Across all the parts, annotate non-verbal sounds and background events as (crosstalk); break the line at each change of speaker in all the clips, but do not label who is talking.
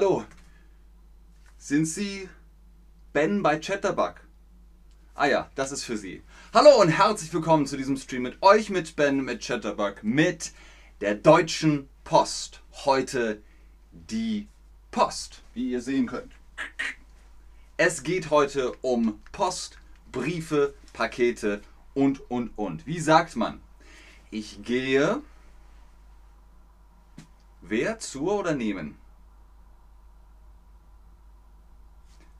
Hallo. Sind Sie Ben bei Chatterbug? Ah ja, das ist für Sie. Hallo und herzlich willkommen zu diesem Stream mit euch, mit Ben, mit Chatterbug, mit der Deutschen Post. Heute die Post, wie ihr sehen könnt. Es geht heute um Post, Briefe, Pakete und, und, und. Wie sagt man? Ich gehe. Wer? Zur oder nehmen?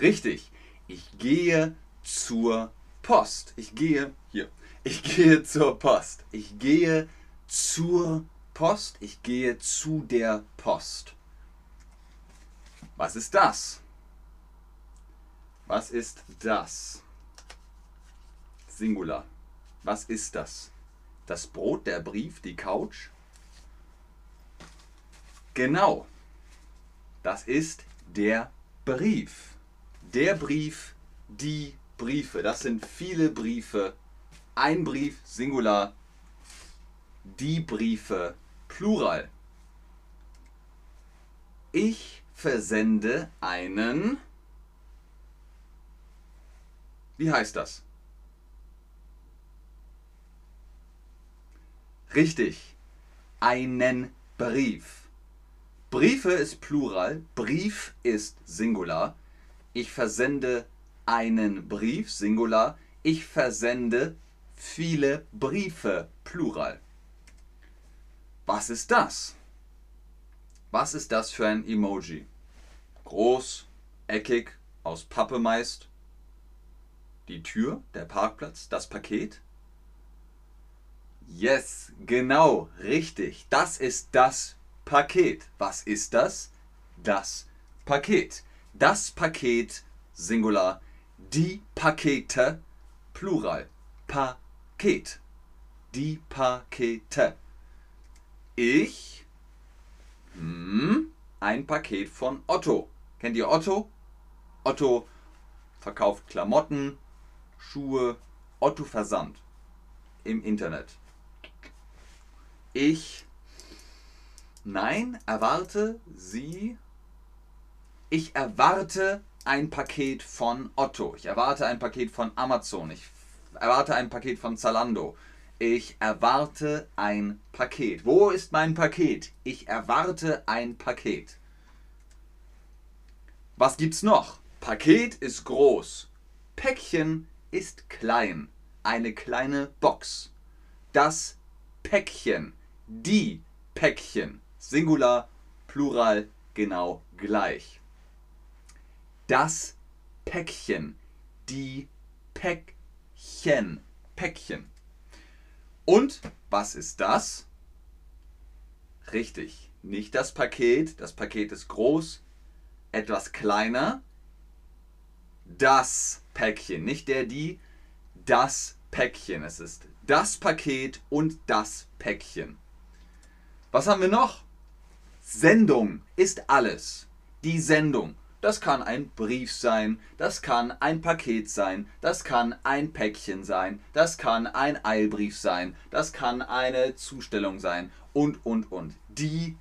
Richtig. Ich gehe zur Post. Ich gehe hier. Ich gehe zur Post. Ich gehe zur Post. Ich gehe zu der Post. Was ist das? Was ist das? Singular. Was ist das? Das Brot, der Brief, die Couch? Genau. Das ist der Brief. Der Brief, die Briefe. Das sind viele Briefe. Ein Brief, Singular. Die Briefe, Plural. Ich versende einen. Wie heißt das? Richtig. Einen Brief. Briefe ist Plural, Brief ist Singular. Ich versende einen Brief, Singular. Ich versende viele Briefe, Plural. Was ist das? Was ist das für ein Emoji? Groß, eckig, aus Pappe meist. Die Tür, der Parkplatz, das Paket. Yes, genau, richtig. Das ist das Paket. Was ist das? Das Paket. Das Paket, Singular. Die Pakete, Plural. Paket. Die Pakete. Ich, hm, ein Paket von Otto. Kennt ihr Otto? Otto verkauft Klamotten, Schuhe, Otto Versand im Internet. Ich, nein, erwarte Sie, ich erwarte ein Paket von Otto. Ich erwarte ein Paket von Amazon. Ich erwarte ein Paket von Zalando. Ich erwarte ein Paket. Wo ist mein Paket? Ich erwarte ein Paket. Was gibt's noch? Paket ist groß. Päckchen ist klein. Eine kleine Box. Das Päckchen. Die Päckchen. Singular, Plural, genau gleich. Das Päckchen. Die Päckchen. Päckchen. Und was ist das? Richtig, nicht das Paket. Das Paket ist groß, etwas kleiner. Das Päckchen, nicht der, die, das Päckchen. Es ist das Paket und das Päckchen. Was haben wir noch? Sendung ist alles. Die Sendung. Das kann ein Brief sein, das kann ein Paket sein, das kann ein Päckchen sein, das kann ein Eilbrief sein, das kann eine Zustellung sein und, und, und. Die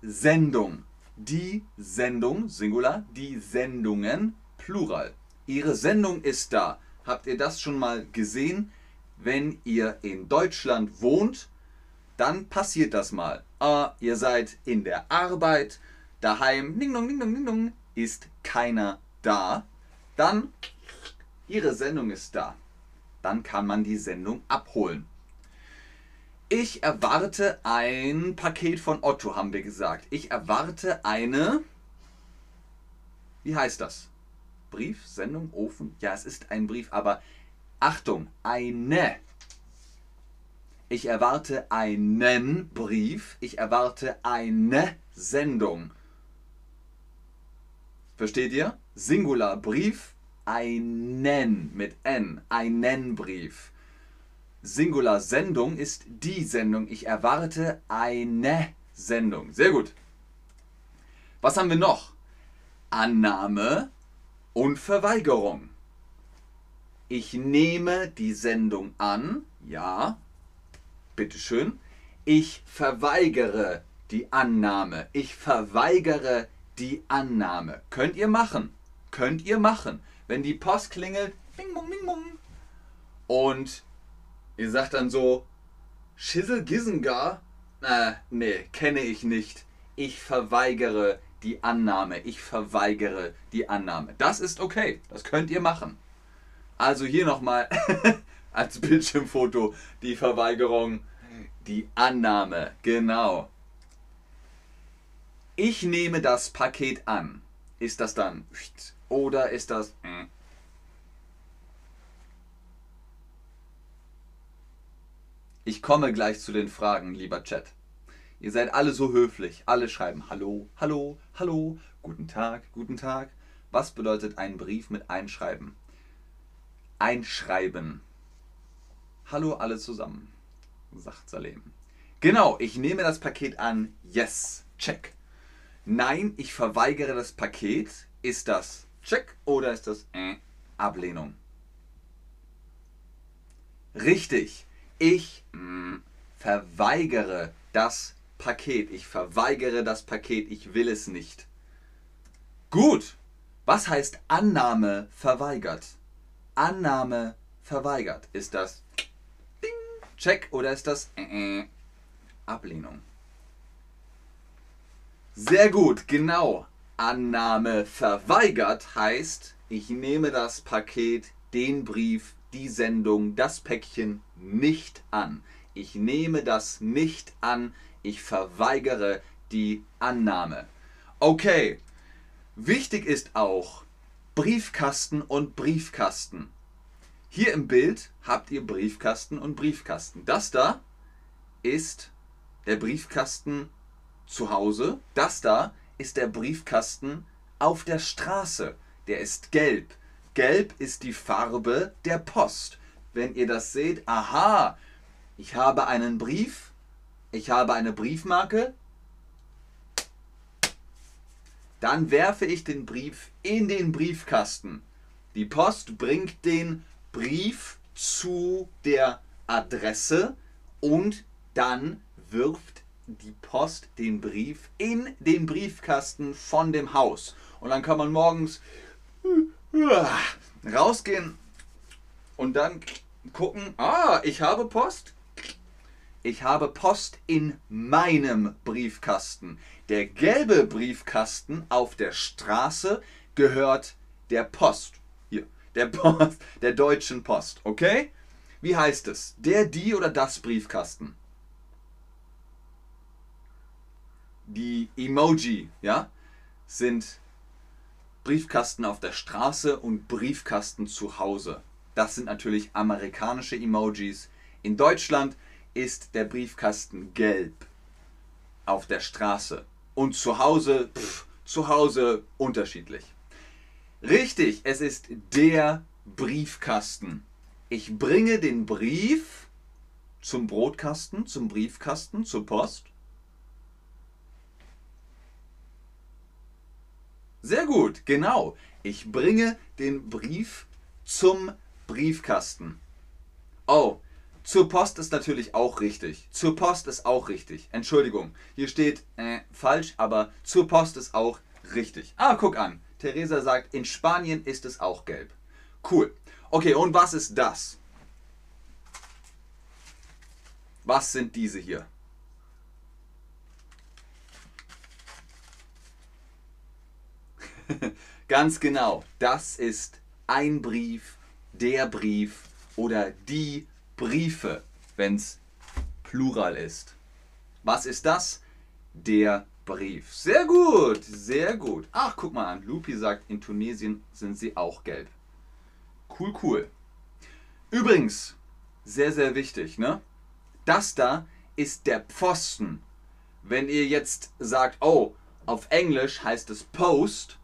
Sendung. Die Sendung, Singular, die Sendungen, Plural. Ihre Sendung ist da. Habt ihr das schon mal gesehen? Wenn ihr in Deutschland wohnt, dann passiert das mal. Ah, ihr seid in der Arbeit, daheim, ding dong, ding dong, ding dong, ist keiner da, dann Ihre Sendung ist da. Dann kann man die Sendung abholen. Ich erwarte ein Paket von Otto, haben wir gesagt. Ich erwarte eine. Wie heißt das? Brief, Sendung, Ofen? Ja, es ist ein Brief, aber Achtung, eine. Ich erwarte einen Brief. Ich erwarte eine Sendung. Versteht ihr? Singular Brief, einen mit N, einen Brief. Singular Sendung ist die Sendung. Ich erwarte eine Sendung. Sehr gut. Was haben wir noch? Annahme und Verweigerung. Ich nehme die Sendung an. Ja. Bitteschön. Ich verweigere die Annahme. Ich verweigere die Annahme. Könnt ihr machen. Könnt ihr machen. Wenn die Post klingelt, bing, bong, bing, bong, und ihr sagt dann so, Schissel Gisengar? Äh, nee, kenne ich nicht. Ich verweigere die Annahme. Ich verweigere die Annahme. Das ist okay. Das könnt ihr machen. Also hier nochmal (laughs) als Bildschirmfoto die Verweigerung, die Annahme. Genau. Ich nehme das Paket an. Ist das dann oder ist das äh? Ich komme gleich zu den Fragen, lieber Chat. Ihr seid alle so höflich. Alle schreiben Hallo, Hallo, Hallo, guten Tag, guten Tag. Was bedeutet ein Brief mit Einschreiben? Einschreiben. Hallo alle zusammen, sagt Salem. Genau, ich nehme das Paket an. Yes, check. Nein, ich verweigere das Paket. Ist das check oder ist das äh, Ablehnung? Richtig. Ich mh, mm, verweigere das Paket. Ich verweigere das Paket. Ich will es nicht. Gut. Was heißt Annahme verweigert? Annahme verweigert. Ist das Ding, Check oder ist das äh, äh, Ablehnung? Sehr gut, genau. Annahme verweigert heißt, ich nehme das Paket, den Brief, die Sendung, das Päckchen nicht an. Ich nehme das nicht an. Ich verweigere die Annahme. Okay. Wichtig ist auch Briefkasten und Briefkasten. Hier im Bild habt ihr Briefkasten und Briefkasten. Das da ist der Briefkasten zu Hause. Das da ist der Briefkasten auf der Straße. Der ist gelb. Gelb ist die Farbe der Post. Wenn ihr das seht, aha, ich habe einen Brief, ich habe eine Briefmarke, dann werfe ich den Brief in den Briefkasten. Die Post bringt den Brief zu der Adresse und dann wirft die Post den Brief in den Briefkasten von dem Haus. Und dann kann man morgens rausgehen und dann gucken, ah, ich habe Post. Ich habe Post in meinem Briefkasten. Der gelbe Briefkasten auf der Straße gehört der Post. Hier, der Post, der deutschen Post, okay? Wie heißt es? Der, die oder das Briefkasten? Die Emoji, ja, sind Briefkasten auf der Straße und Briefkasten zu Hause. Das sind natürlich amerikanische Emojis. In Deutschland ist der Briefkasten gelb auf der Straße und zu Hause, pff, zu Hause unterschiedlich. Richtig, es ist der Briefkasten. Ich bringe den Brief zum Brotkasten, zum Briefkasten, zur Post Sehr gut, genau. Ich bringe den Brief zum Briefkasten. Oh, zur Post ist natürlich auch richtig. Zur Post ist auch richtig. Entschuldigung, hier steht äh, falsch, aber zur Post ist auch richtig. Ah, guck an. Theresa sagt, in Spanien ist es auch gelb. Cool. Okay, und was ist das? Was sind diese hier? (laughs) Ganz genau, das ist ein Brief, der Brief oder die Briefe, wenn es Plural ist. Was ist das? Der Brief. Sehr gut, sehr gut. Ach, guck mal an. Lupi sagt, in Tunesien sind sie auch gelb. Cool, cool. Übrigens, sehr, sehr wichtig, ne? Das da ist der Pfosten. Wenn ihr jetzt sagt, oh, auf Englisch heißt es Post,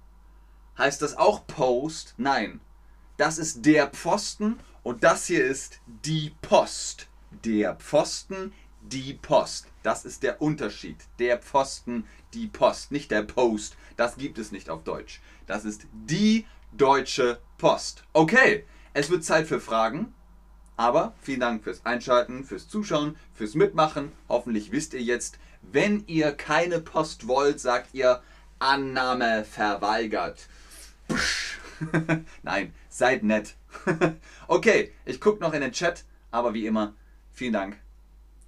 Heißt das auch Post? Nein. Das ist der Pfosten und das hier ist die Post. Der Pfosten, die Post. Das ist der Unterschied. Der Pfosten, die Post. Nicht der Post. Das gibt es nicht auf Deutsch. Das ist die deutsche Post. Okay, es wird Zeit für Fragen. Aber vielen Dank fürs Einschalten, fürs Zuschauen, fürs Mitmachen. Hoffentlich wisst ihr jetzt, wenn ihr keine Post wollt, sagt ihr Annahme verweigert. (laughs) Nein, seid nett. (laughs) okay, ich gucke noch in den Chat, aber wie immer, vielen Dank.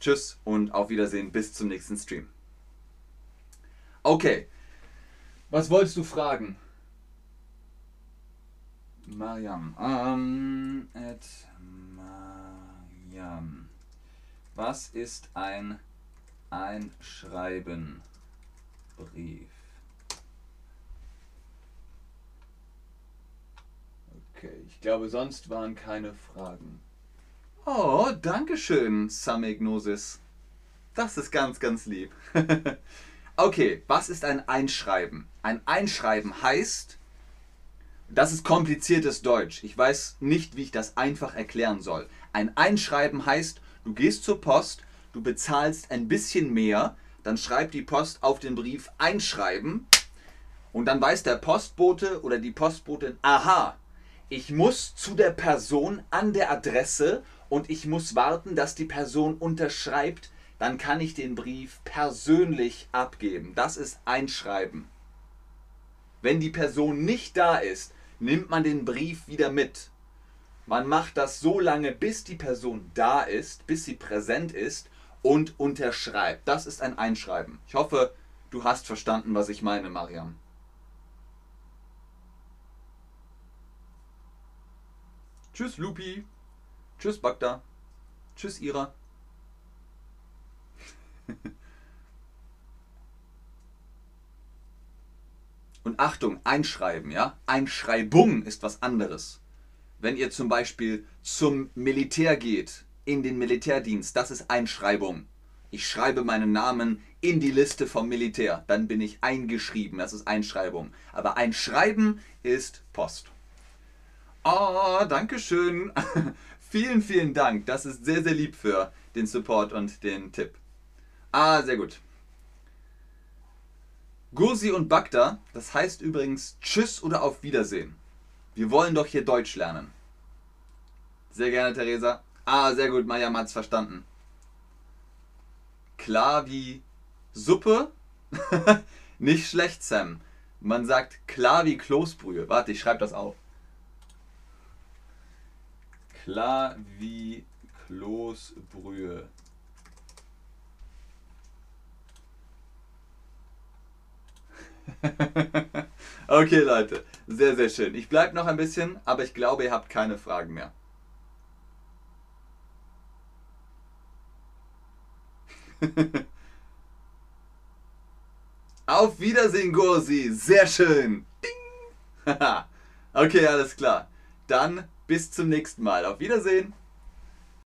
Tschüss und auf Wiedersehen bis zum nächsten Stream. Okay, was wolltest du fragen? Mariam. Um, at Mariam. Was ist ein Einschreibenbrief? Okay, ich glaube, sonst waren keine Fragen. Oh, danke schön, Samignosis. Das ist ganz, ganz lieb. (laughs) okay, was ist ein Einschreiben? Ein Einschreiben heißt, das ist kompliziertes Deutsch. Ich weiß nicht, wie ich das einfach erklären soll. Ein Einschreiben heißt, du gehst zur Post, du bezahlst ein bisschen mehr, dann schreibt die Post auf den Brief Einschreiben und dann weiß der Postbote oder die Postbotin, aha, ich muss zu der Person an der Adresse und ich muss warten, dass die Person unterschreibt, dann kann ich den Brief persönlich abgeben. Das ist Einschreiben. Wenn die Person nicht da ist, nimmt man den Brief wieder mit. Man macht das so lange, bis die Person da ist, bis sie präsent ist und unterschreibt. Das ist ein Einschreiben. Ich hoffe, du hast verstanden, was ich meine, Mariam. Tschüss, Lupi. Tschüss, Bagda. Tschüss, Ira. (laughs) Und Achtung, einschreiben, ja? Einschreibung ist was anderes. Wenn ihr zum Beispiel zum Militär geht, in den Militärdienst, das ist Einschreibung. Ich schreibe meinen Namen in die Liste vom Militär, dann bin ich eingeschrieben, das ist Einschreibung. Aber Einschreiben ist Post. Oh, danke schön. (laughs) vielen, vielen Dank. Das ist sehr, sehr lieb für den Support und den Tipp. Ah, sehr gut. Gursi und Bagda, das heißt übrigens Tschüss oder auf Wiedersehen. Wir wollen doch hier Deutsch lernen. Sehr gerne, Theresa. Ah, sehr gut, Maya hat's verstanden. Klar wie Suppe? (laughs) Nicht schlecht, Sam. Man sagt klar wie Kloßbrühe. Warte, ich schreibe das auf. Klar wie Kloßbrühe. (laughs) okay, Leute. Sehr, sehr schön. Ich bleibe noch ein bisschen, aber ich glaube, ihr habt keine Fragen mehr. (laughs) Auf Wiedersehen, Gursi. Sehr schön. Ding. (laughs) okay, alles klar. Dann bis zum nächsten Mal. Auf Wiedersehen.